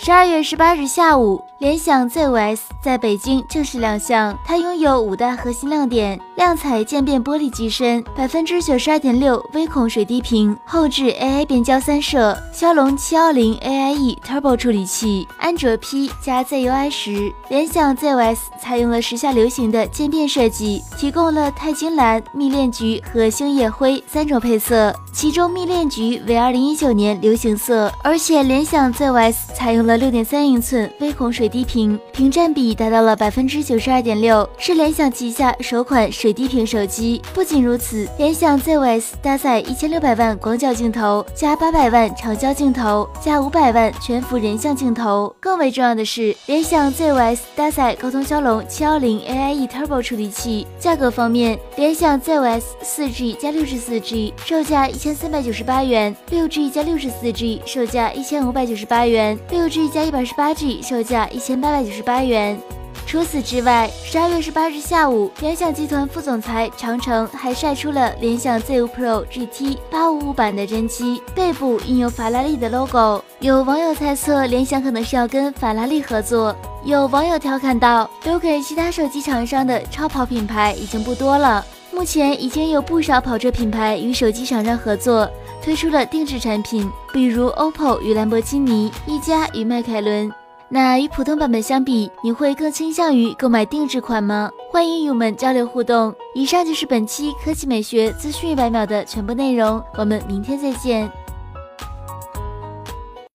十二月十八日下午。联想 Z5S 在北京正式亮相，它拥有五大核心亮点：亮彩渐变玻璃机身，百分之九十二点六微孔水滴屏，后置 AI 变焦三摄，骁龙七幺零 AIE Turbo 处理器，安卓 P 加 ZUI 十。联想 Z5S 采用了时下流行的渐变设计，提供了钛金蓝、蜜恋橘和星夜灰三种配色，其中蜜恋橘为二零一九年流行色，而且联想 Z5S 采用了六点三英寸微孔水。滴屏屏占比达到了百分之九十二点六，是联想旗下首款水滴屏手机。不仅如此，联想 Z5S 搭载一千六百万广角镜头加八百万长焦镜头加五百万全幅人像镜头。更为重要的是，联想 Z5S 搭载高通骁龙七幺零 AIE Turbo 处理器。价格方面，联想 Z5S 四 G 加六十四 G 售价一千三百九十八元，六 G 加六十四 G 售价一千五百九十八元，六 G 加一百十八 G 售价一。一千八百九十八元。除此之外，十二月十八日下午，联想集团副总裁长城还晒出了联想 Z5 Pro GT 八五五版的真机，背部印有法拉利的 logo。有网友猜测，联想可能是要跟法拉利合作。有网友调侃道：“留给其他手机厂商的超跑品牌已经不多了。目前已经有不少跑车品牌与手机厂商合作，推出了定制产品，比如 OPPO 与兰博基尼，一加与迈凯伦。”那与普通版本相比，你会更倾向于购买定制款吗？欢迎与我们交流互动。以上就是本期科技美学资讯一百秒的全部内容，我们明天再见。